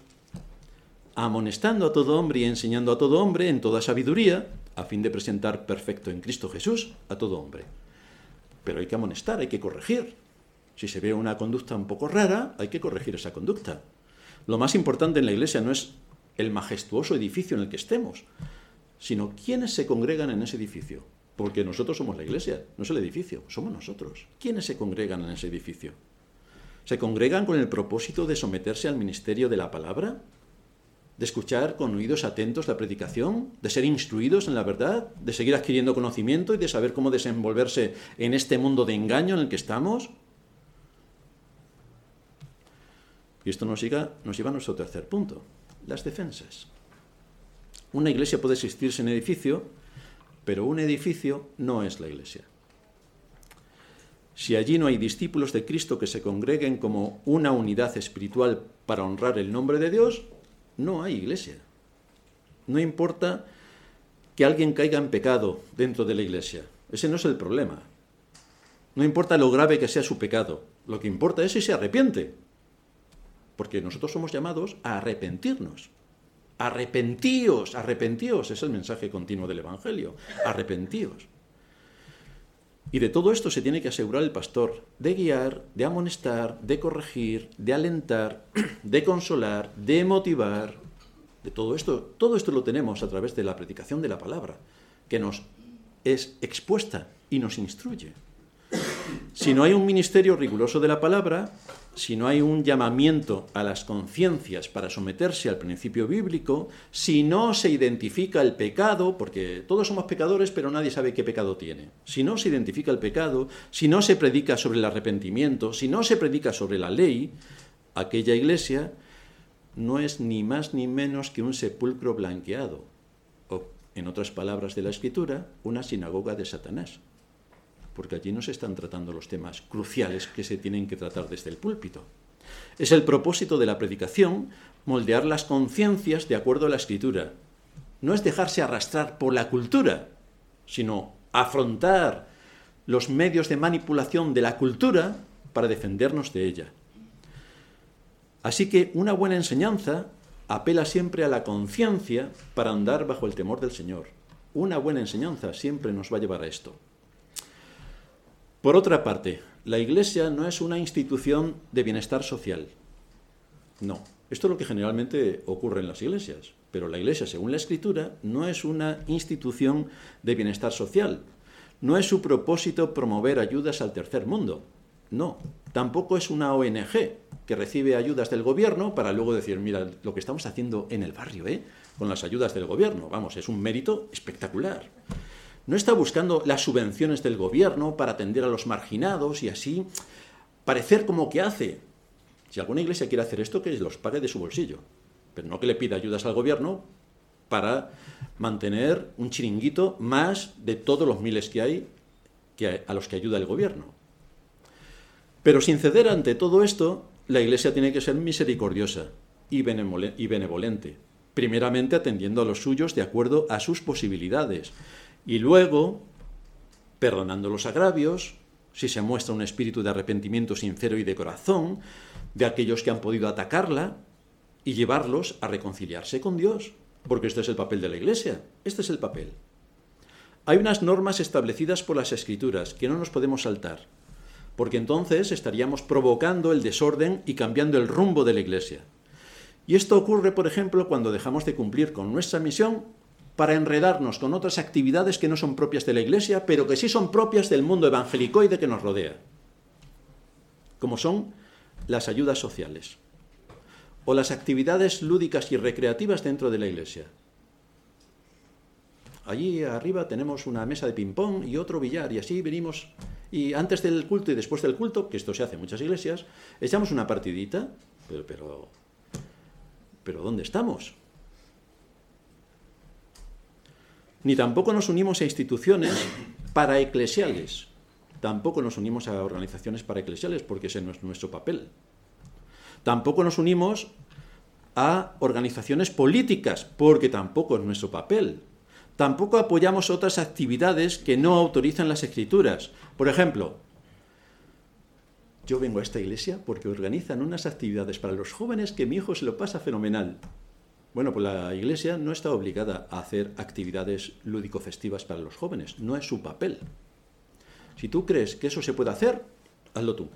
amonestando a todo hombre y enseñando a todo hombre en toda sabiduría, a fin de presentar perfecto en Cristo Jesús a todo hombre. Pero hay que amonestar, hay que corregir. Si se ve una conducta un poco rara, hay que corregir esa conducta. Lo más importante en la iglesia no es el majestuoso edificio en el que estemos, sino quiénes se congregan en ese edificio. Porque nosotros somos la iglesia, no es el edificio, somos nosotros. ¿Quiénes se congregan en ese edificio? ¿Se congregan con el propósito de someterse al ministerio de la palabra? ¿De escuchar con oídos atentos la predicación? ¿De ser instruidos en la verdad? ¿De seguir adquiriendo conocimiento y de saber cómo desenvolverse en este mundo de engaño en el que estamos? Y esto nos, lleva a nuestro tercer punto, las defensas. Una iglesia puede existir sin edificio, pero un edificio no es la iglesia. Si allí no hay discípulos de Cristo que se congreguen como una unidad espiritual para honrar el nombre de Dios, no hay iglesia. No importa que alguien caiga en pecado dentro de la iglesia. Ese no es el problema. No importa lo grave que sea su pecado. Lo que importa es si se arrepiente. Porque nosotros somos llamados a arrepentirnos. Arrepentíos, arrepentíos, es el mensaje continuo del Evangelio. Arrepentíos. Y de todo esto se tiene que asegurar el pastor, de guiar, de amonestar, de corregir, de alentar, de consolar, de motivar. De todo esto, todo esto lo tenemos a través de la predicación de la palabra, que nos es expuesta y nos instruye. Si no hay un ministerio riguroso de la palabra, si no hay un llamamiento a las conciencias para someterse al principio bíblico, si no se identifica el pecado, porque todos somos pecadores, pero nadie sabe qué pecado tiene, si no se identifica el pecado, si no se predica sobre el arrepentimiento, si no se predica sobre la ley, aquella iglesia no es ni más ni menos que un sepulcro blanqueado, o, en otras palabras de la Escritura, una sinagoga de Satanás porque allí no se están tratando los temas cruciales que se tienen que tratar desde el púlpito. Es el propósito de la predicación moldear las conciencias de acuerdo a la escritura. No es dejarse arrastrar por la cultura, sino afrontar los medios de manipulación de la cultura para defendernos de ella. Así que una buena enseñanza apela siempre a la conciencia para andar bajo el temor del Señor. Una buena enseñanza siempre nos va a llevar a esto. Por otra parte, la Iglesia no es una institución de bienestar social. No, esto es lo que generalmente ocurre en las iglesias. Pero la Iglesia, según la Escritura, no es una institución de bienestar social. No es su propósito promover ayudas al tercer mundo. No, tampoco es una ONG que recibe ayudas del gobierno para luego decir, mira, lo que estamos haciendo en el barrio, ¿eh? con las ayudas del gobierno. Vamos, es un mérito espectacular no está buscando las subvenciones del gobierno para atender a los marginados y así parecer como que hace. Si alguna iglesia quiere hacer esto, que los pague de su bolsillo, pero no que le pida ayudas al gobierno para mantener un chiringuito más de todos los miles que hay que a los que ayuda el gobierno. Pero sin ceder ante todo esto, la iglesia tiene que ser misericordiosa y benevolente, primeramente atendiendo a los suyos de acuerdo a sus posibilidades y luego, perdonando los agravios, si se muestra un espíritu de arrepentimiento sincero y de corazón de aquellos que han podido atacarla y llevarlos a reconciliarse con Dios, porque este es el papel de la Iglesia, este es el papel. Hay unas normas establecidas por las Escrituras que no nos podemos saltar, porque entonces estaríamos provocando el desorden y cambiando el rumbo de la Iglesia. Y esto ocurre, por ejemplo, cuando dejamos de cumplir con nuestra misión para enredarnos con otras actividades que no son propias de la Iglesia, pero que sí son propias del mundo evangelicoide que nos rodea, como son las ayudas sociales o las actividades lúdicas y recreativas dentro de la Iglesia. Allí arriba tenemos una mesa de ping-pong y otro billar, y así venimos. Y antes del culto y después del culto, que esto se hace en muchas iglesias, echamos una partidita, pero, pero, pero ¿dónde estamos? Ni tampoco nos unimos a instituciones paraeclesiales. Tampoco nos unimos a organizaciones paraeclesiales porque ese no es nuestro papel. Tampoco nos unimos a organizaciones políticas porque tampoco es nuestro papel. Tampoco apoyamos otras actividades que no autorizan las escrituras. Por ejemplo, yo vengo a esta iglesia porque organizan unas actividades para los jóvenes que mi hijo se lo pasa fenomenal. Bueno, pues la iglesia no está obligada a hacer actividades lúdico-festivas para los jóvenes, no es su papel. Si tú crees que eso se puede hacer, hazlo tú.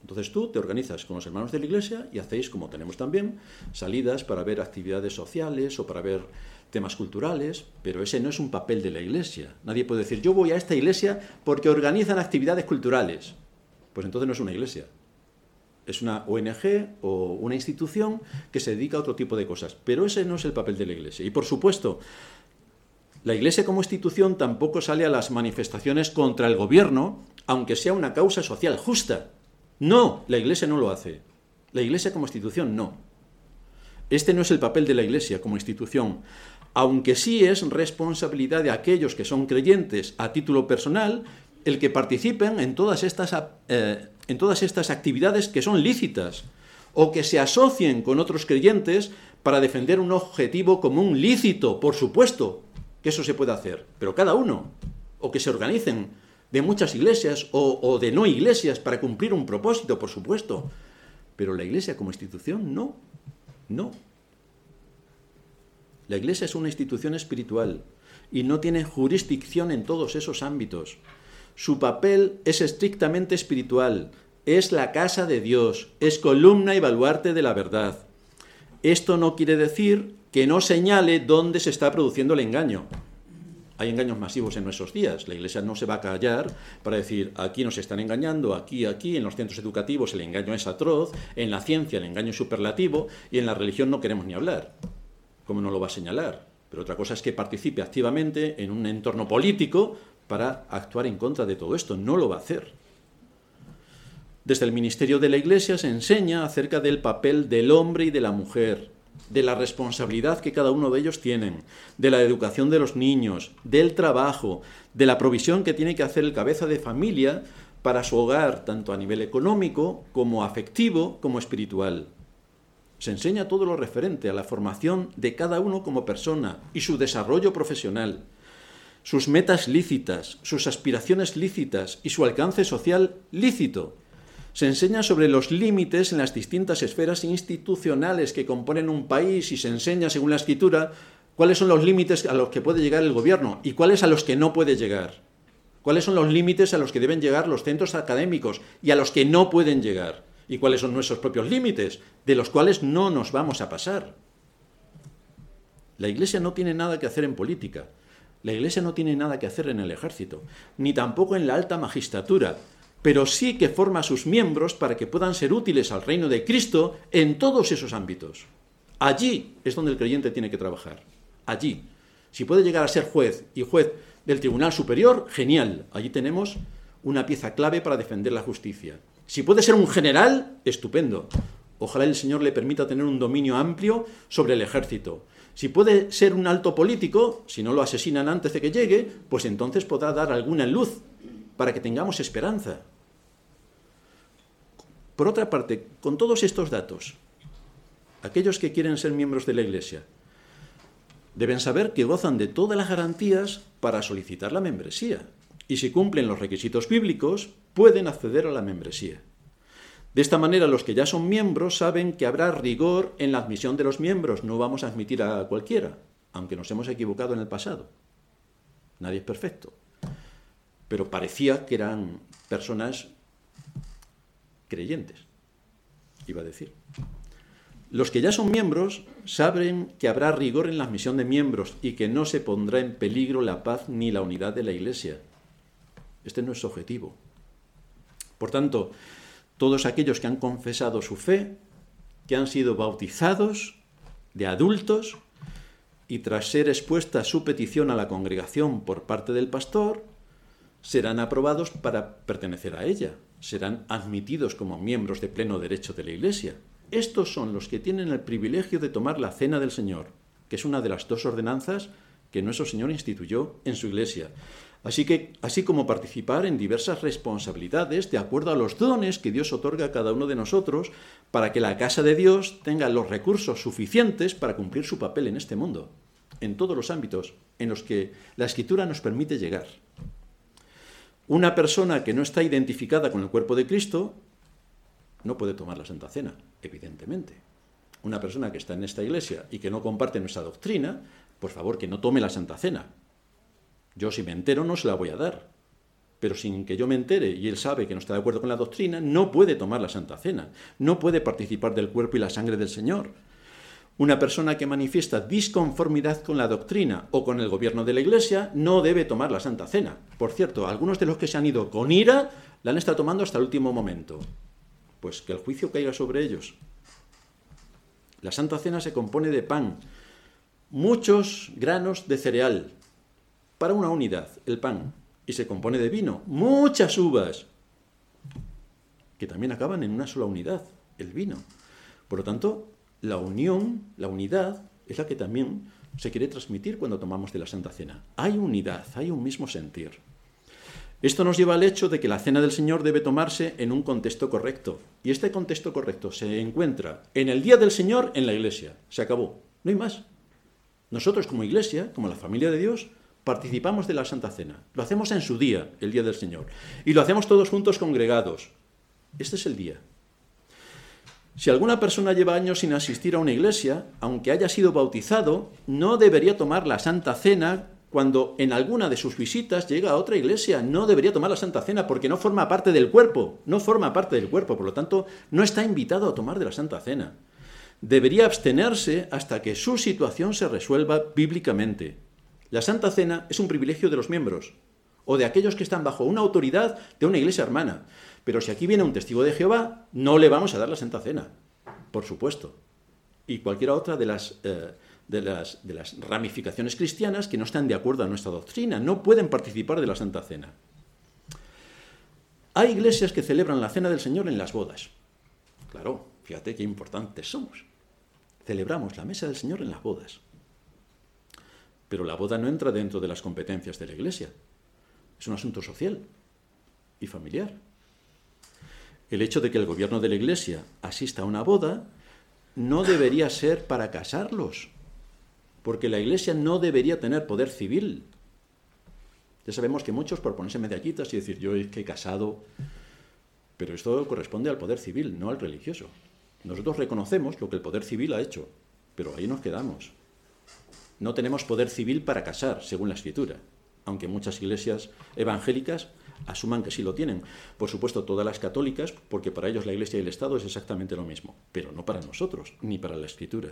Entonces tú te organizas con los hermanos de la iglesia y hacéis, como tenemos también, salidas para ver actividades sociales o para ver temas culturales, pero ese no es un papel de la iglesia. Nadie puede decir, yo voy a esta iglesia porque organizan actividades culturales pues entonces no es una iglesia. Es una ONG o una institución que se dedica a otro tipo de cosas. Pero ese no es el papel de la iglesia. Y por supuesto, la iglesia como institución tampoco sale a las manifestaciones contra el gobierno, aunque sea una causa social justa. No, la iglesia no lo hace. La iglesia como institución no. Este no es el papel de la iglesia como institución, aunque sí es responsabilidad de aquellos que son creyentes a título personal el que participen en todas estas, eh, en todas estas actividades que son lícitas o que se asocien con otros creyentes para defender un objetivo común lícito, por supuesto, que eso se puede hacer, pero cada uno, o que se organicen de muchas iglesias o, o de no iglesias para cumplir un propósito, por supuesto, pero la iglesia como institución no, no. La iglesia es una institución espiritual y no tiene jurisdicción en todos esos ámbitos. Su papel es estrictamente espiritual, es la casa de Dios, es columna y baluarte de la verdad. Esto no quiere decir que no señale dónde se está produciendo el engaño. Hay engaños masivos en nuestros días. La Iglesia no se va a callar para decir aquí nos están engañando, aquí, aquí, en los centros educativos el engaño es atroz, en la ciencia el engaño es superlativo y en la religión no queremos ni hablar. ¿Cómo no lo va a señalar? Pero otra cosa es que participe activamente en un entorno político para actuar en contra de todo esto. No lo va a hacer. Desde el ministerio de la Iglesia se enseña acerca del papel del hombre y de la mujer, de la responsabilidad que cada uno de ellos tienen, de la educación de los niños, del trabajo, de la provisión que tiene que hacer el cabeza de familia para su hogar, tanto a nivel económico como afectivo como espiritual. Se enseña todo lo referente a la formación de cada uno como persona y su desarrollo profesional sus metas lícitas, sus aspiraciones lícitas y su alcance social lícito. Se enseña sobre los límites en las distintas esferas institucionales que componen un país y se enseña, según la escritura, cuáles son los límites a los que puede llegar el gobierno y cuáles a los que no puede llegar. Cuáles son los límites a los que deben llegar los centros académicos y a los que no pueden llegar. Y cuáles son nuestros propios límites, de los cuales no nos vamos a pasar. La Iglesia no tiene nada que hacer en política. La Iglesia no tiene nada que hacer en el ejército, ni tampoco en la alta magistratura, pero sí que forma a sus miembros para que puedan ser útiles al reino de Cristo en todos esos ámbitos. Allí es donde el creyente tiene que trabajar. Allí. Si puede llegar a ser juez y juez del Tribunal Superior, genial. Allí tenemos una pieza clave para defender la justicia. Si puede ser un general, estupendo. Ojalá el Señor le permita tener un dominio amplio sobre el ejército. Si puede ser un alto político, si no lo asesinan antes de que llegue, pues entonces podrá dar alguna luz para que tengamos esperanza. Por otra parte, con todos estos datos, aquellos que quieren ser miembros de la Iglesia deben saber que gozan de todas las garantías para solicitar la membresía. Y si cumplen los requisitos bíblicos, pueden acceder a la membresía. De esta manera, los que ya son miembros saben que habrá rigor en la admisión de los miembros. No vamos a admitir a cualquiera, aunque nos hemos equivocado en el pasado. Nadie es perfecto. Pero parecía que eran personas creyentes, iba a decir. Los que ya son miembros saben que habrá rigor en la admisión de miembros y que no se pondrá en peligro la paz ni la unidad de la Iglesia. Este no es su objetivo. Por tanto, todos aquellos que han confesado su fe, que han sido bautizados de adultos y tras ser expuesta su petición a la congregación por parte del pastor, serán aprobados para pertenecer a ella, serán admitidos como miembros de pleno derecho de la Iglesia. Estos son los que tienen el privilegio de tomar la cena del Señor, que es una de las dos ordenanzas que nuestro Señor instituyó en su iglesia. Así, que, así como participar en diversas responsabilidades de acuerdo a los dones que Dios otorga a cada uno de nosotros para que la casa de Dios tenga los recursos suficientes para cumplir su papel en este mundo, en todos los ámbitos en los que la escritura nos permite llegar. Una persona que no está identificada con el cuerpo de Cristo no puede tomar la Santa Cena, evidentemente. Una persona que está en esta iglesia y que no comparte nuestra doctrina, por favor, que no tome la Santa Cena. Yo si me entero no se la voy a dar. Pero sin que yo me entere y él sabe que no está de acuerdo con la doctrina, no puede tomar la Santa Cena, no puede participar del cuerpo y la sangre del Señor. Una persona que manifiesta disconformidad con la doctrina o con el gobierno de la Iglesia no debe tomar la Santa Cena. Por cierto, algunos de los que se han ido con ira la han estado tomando hasta el último momento. Pues que el juicio caiga sobre ellos. La Santa Cena se compone de pan, muchos granos de cereal, para una unidad, el pan, y se compone de vino, muchas uvas, que también acaban en una sola unidad, el vino. Por lo tanto, la unión, la unidad, es la que también se quiere transmitir cuando tomamos de la Santa Cena. Hay unidad, hay un mismo sentir. Esto nos lleva al hecho de que la cena del Señor debe tomarse en un contexto correcto. Y este contexto correcto se encuentra en el día del Señor en la iglesia. Se acabó. No hay más. Nosotros como iglesia, como la familia de Dios, participamos de la Santa Cena. Lo hacemos en su día, el día del Señor. Y lo hacemos todos juntos congregados. Este es el día. Si alguna persona lleva años sin asistir a una iglesia, aunque haya sido bautizado, no debería tomar la Santa Cena cuando en alguna de sus visitas llega a otra iglesia. No debería tomar la Santa Cena porque no forma parte del cuerpo, no forma parte del cuerpo, por lo tanto, no está invitado a tomar de la Santa Cena. Debería abstenerse hasta que su situación se resuelva bíblicamente. La Santa Cena es un privilegio de los miembros o de aquellos que están bajo una autoridad de una iglesia hermana. Pero si aquí viene un testigo de Jehová, no le vamos a dar la Santa Cena, por supuesto. Y cualquiera otra de las, eh, de, las, de las ramificaciones cristianas que no están de acuerdo a nuestra doctrina, no pueden participar de la Santa Cena. Hay iglesias que celebran la Cena del Señor en las bodas. Claro, fíjate qué importantes somos. Celebramos la mesa del Señor en las bodas. Pero la boda no entra dentro de las competencias de la iglesia. Es un asunto social y familiar. El hecho de que el gobierno de la Iglesia asista a una boda no debería ser para casarlos, porque la Iglesia no debería tener poder civil. Ya sabemos que muchos por ponerse medallitas y decir yo es que he casado, pero esto corresponde al poder civil, no al religioso. Nosotros reconocemos lo que el poder civil ha hecho, pero ahí nos quedamos. No tenemos poder civil para casar, según la escritura, aunque muchas iglesias evangélicas asuman que sí lo tienen. Por supuesto, todas las católicas, porque para ellos la Iglesia y el Estado es exactamente lo mismo, pero no para nosotros, ni para la Escritura.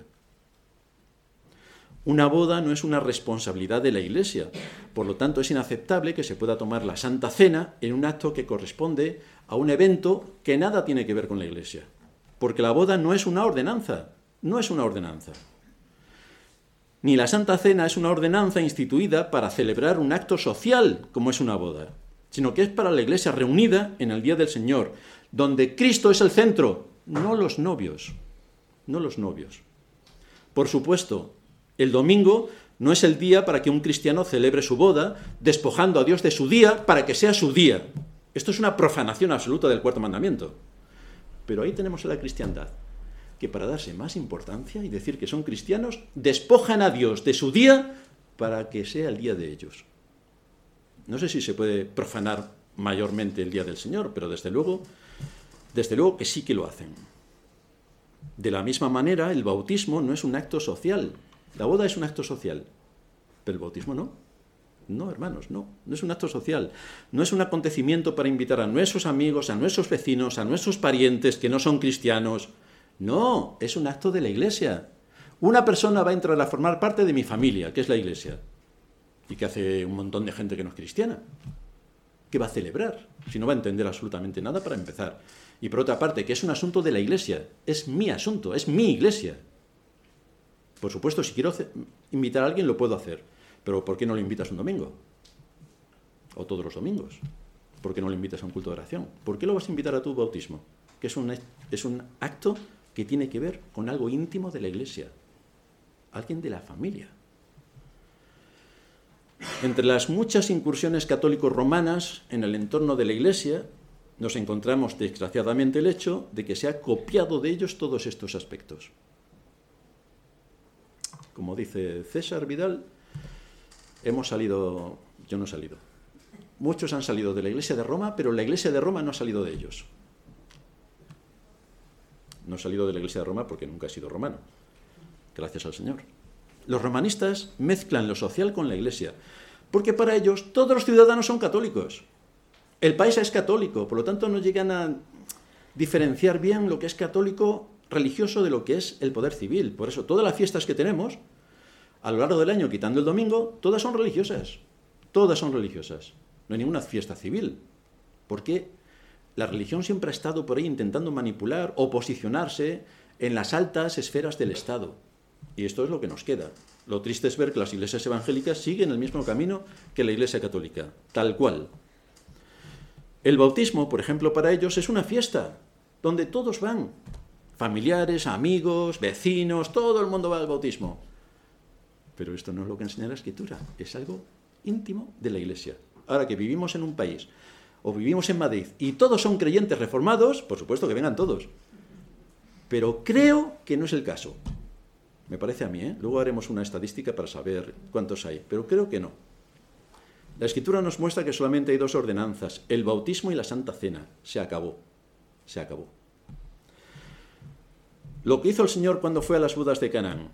Una boda no es una responsabilidad de la Iglesia, por lo tanto es inaceptable que se pueda tomar la Santa Cena en un acto que corresponde a un evento que nada tiene que ver con la Iglesia, porque la boda no es una ordenanza, no es una ordenanza. Ni la Santa Cena es una ordenanza instituida para celebrar un acto social como es una boda sino que es para la iglesia reunida en el día del Señor, donde Cristo es el centro, no los novios, no los novios. Por supuesto, el domingo no es el día para que un cristiano celebre su boda, despojando a Dios de su día para que sea su día. Esto es una profanación absoluta del cuarto mandamiento. Pero ahí tenemos a la cristiandad, que para darse más importancia y decir que son cristianos, despojan a Dios de su día para que sea el día de ellos. No sé si se puede profanar mayormente el día del Señor, pero desde luego, desde luego que sí que lo hacen. De la misma manera, el bautismo no es un acto social. La boda es un acto social, pero el bautismo no. No, hermanos, no. No es un acto social. No es un acontecimiento para invitar a nuestros amigos, a nuestros vecinos, a nuestros parientes que no son cristianos. No, es un acto de la iglesia. Una persona va a entrar a formar parte de mi familia, que es la iglesia y que hace un montón de gente que no es cristiana. ¿Qué va a celebrar? Si no va a entender absolutamente nada para empezar. Y por otra parte, que es un asunto de la iglesia, es mi asunto, es mi iglesia. Por supuesto, si quiero invitar a alguien lo puedo hacer, pero ¿por qué no lo invitas un domingo? O todos los domingos. ¿Por qué no lo invitas a un culto de oración? ¿Por qué lo vas a invitar a tu bautismo? Que es un, es un acto que tiene que ver con algo íntimo de la iglesia, alguien de la familia. Entre las muchas incursiones católicos romanas en el entorno de la Iglesia, nos encontramos desgraciadamente el hecho de que se ha copiado de ellos todos estos aspectos. Como dice César Vidal, hemos salido, yo no he salido. Muchos han salido de la Iglesia de Roma, pero la Iglesia de Roma no ha salido de ellos. No he salido de la Iglesia de Roma porque nunca he sido romano. Gracias al Señor. Los romanistas mezclan lo social con la Iglesia, porque para ellos todos los ciudadanos son católicos. El país es católico, por lo tanto no llegan a diferenciar bien lo que es católico religioso de lo que es el poder civil. Por eso todas las fiestas que tenemos a lo largo del año, quitando el domingo, todas son religiosas. Todas son religiosas. No hay ninguna fiesta civil. Porque la religión siempre ha estado por ahí intentando manipular o posicionarse en las altas esferas del Estado. Y esto es lo que nos queda. Lo triste es ver que las iglesias evangélicas siguen el mismo camino que la iglesia católica, tal cual. El bautismo, por ejemplo, para ellos es una fiesta, donde todos van, familiares, amigos, vecinos, todo el mundo va al bautismo. Pero esto no es lo que enseña la escritura, es algo íntimo de la iglesia. Ahora que vivimos en un país, o vivimos en Madrid, y todos son creyentes reformados, por supuesto que vengan todos. Pero creo que no es el caso. Me parece a mí, ¿eh? Luego haremos una estadística para saber cuántos hay, pero creo que no. La escritura nos muestra que solamente hay dos ordenanzas, el bautismo y la santa cena. Se acabó. Se acabó. Lo que hizo el Señor cuando fue a las bodas de Canaán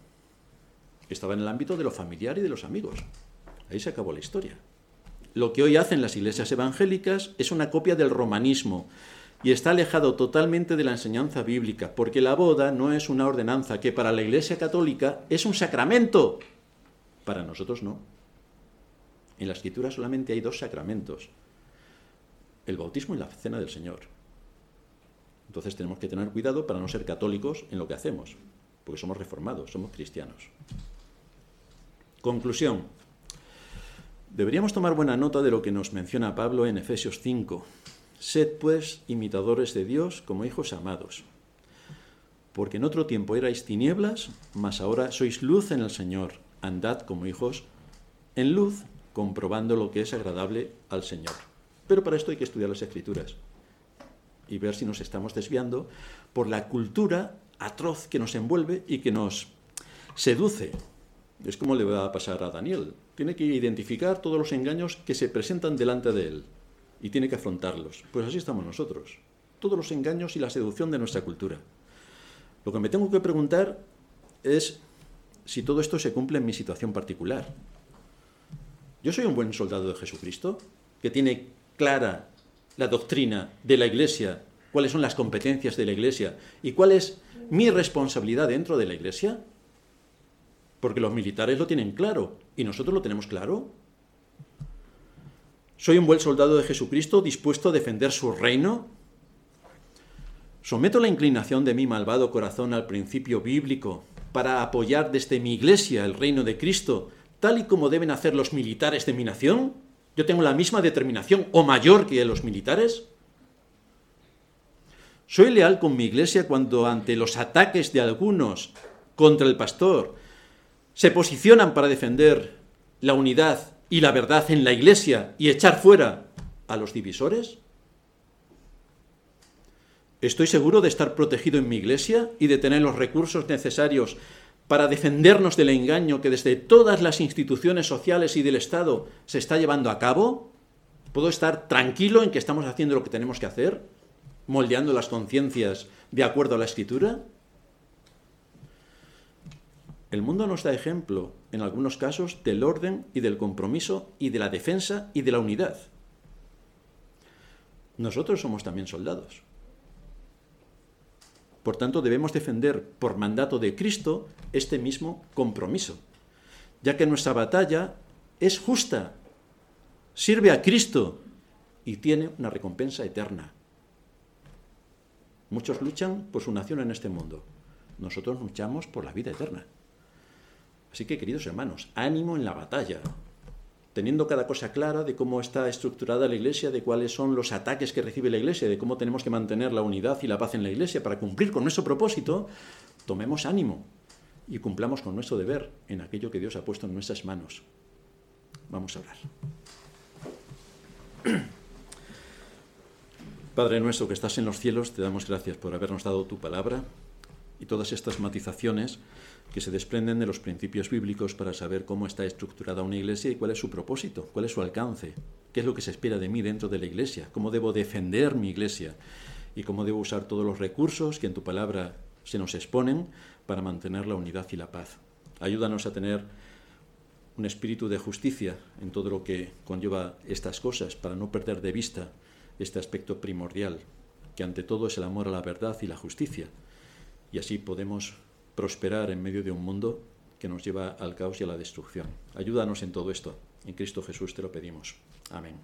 estaba en el ámbito de lo familiar y de los amigos. Ahí se acabó la historia. Lo que hoy hacen las iglesias evangélicas es una copia del romanismo, y está alejado totalmente de la enseñanza bíblica, porque la boda no es una ordenanza que para la Iglesia Católica es un sacramento. Para nosotros no. En la Escritura solamente hay dos sacramentos, el bautismo y la cena del Señor. Entonces tenemos que tener cuidado para no ser católicos en lo que hacemos, porque somos reformados, somos cristianos. Conclusión. Deberíamos tomar buena nota de lo que nos menciona Pablo en Efesios 5, Sed pues imitadores de Dios como hijos amados. Porque en otro tiempo erais tinieblas, mas ahora sois luz en el Señor. Andad como hijos en luz, comprobando lo que es agradable al Señor. Pero para esto hay que estudiar las escrituras y ver si nos estamos desviando por la cultura atroz que nos envuelve y que nos seduce. Es como le va a pasar a Daniel. Tiene que identificar todos los engaños que se presentan delante de él y tiene que afrontarlos. Pues así estamos nosotros. Todos los engaños y la seducción de nuestra cultura. Lo que me tengo que preguntar es si todo esto se cumple en mi situación particular. Yo soy un buen soldado de Jesucristo, que tiene clara la doctrina de la Iglesia, cuáles son las competencias de la Iglesia y cuál es mi responsabilidad dentro de la Iglesia. Porque los militares lo tienen claro y nosotros lo tenemos claro. ¿Soy un buen soldado de Jesucristo dispuesto a defender su reino? ¿Someto la inclinación de mi malvado corazón al principio bíblico para apoyar desde mi iglesia el reino de Cristo, tal y como deben hacer los militares de mi nación? ¿Yo tengo la misma determinación o mayor que los militares? ¿Soy leal con mi iglesia cuando ante los ataques de algunos contra el pastor se posicionan para defender la unidad y la verdad en la iglesia y echar fuera a los divisores? ¿Estoy seguro de estar protegido en mi iglesia y de tener los recursos necesarios para defendernos del engaño que desde todas las instituciones sociales y del Estado se está llevando a cabo? ¿Puedo estar tranquilo en que estamos haciendo lo que tenemos que hacer? ¿Moldeando las conciencias de acuerdo a la escritura? El mundo nos da ejemplo, en algunos casos, del orden y del compromiso y de la defensa y de la unidad. Nosotros somos también soldados. Por tanto, debemos defender por mandato de Cristo este mismo compromiso, ya que nuestra batalla es justa, sirve a Cristo y tiene una recompensa eterna. Muchos luchan por su nación en este mundo. Nosotros luchamos por la vida eterna. Así que, queridos hermanos, ánimo en la batalla, teniendo cada cosa clara de cómo está estructurada la Iglesia, de cuáles son los ataques que recibe la Iglesia, de cómo tenemos que mantener la unidad y la paz en la Iglesia para cumplir con nuestro propósito, tomemos ánimo y cumplamos con nuestro deber en aquello que Dios ha puesto en nuestras manos. Vamos a orar. Padre nuestro que estás en los cielos, te damos gracias por habernos dado tu palabra y todas estas matizaciones que se desprenden de los principios bíblicos para saber cómo está estructurada una iglesia y cuál es su propósito, cuál es su alcance, qué es lo que se espera de mí dentro de la iglesia, cómo debo defender mi iglesia y cómo debo usar todos los recursos que en tu palabra se nos exponen para mantener la unidad y la paz. Ayúdanos a tener un espíritu de justicia en todo lo que conlleva estas cosas, para no perder de vista este aspecto primordial, que ante todo es el amor a la verdad y la justicia. Y así podemos prosperar en medio de un mundo que nos lleva al caos y a la destrucción. Ayúdanos en todo esto. En Cristo Jesús te lo pedimos. Amén.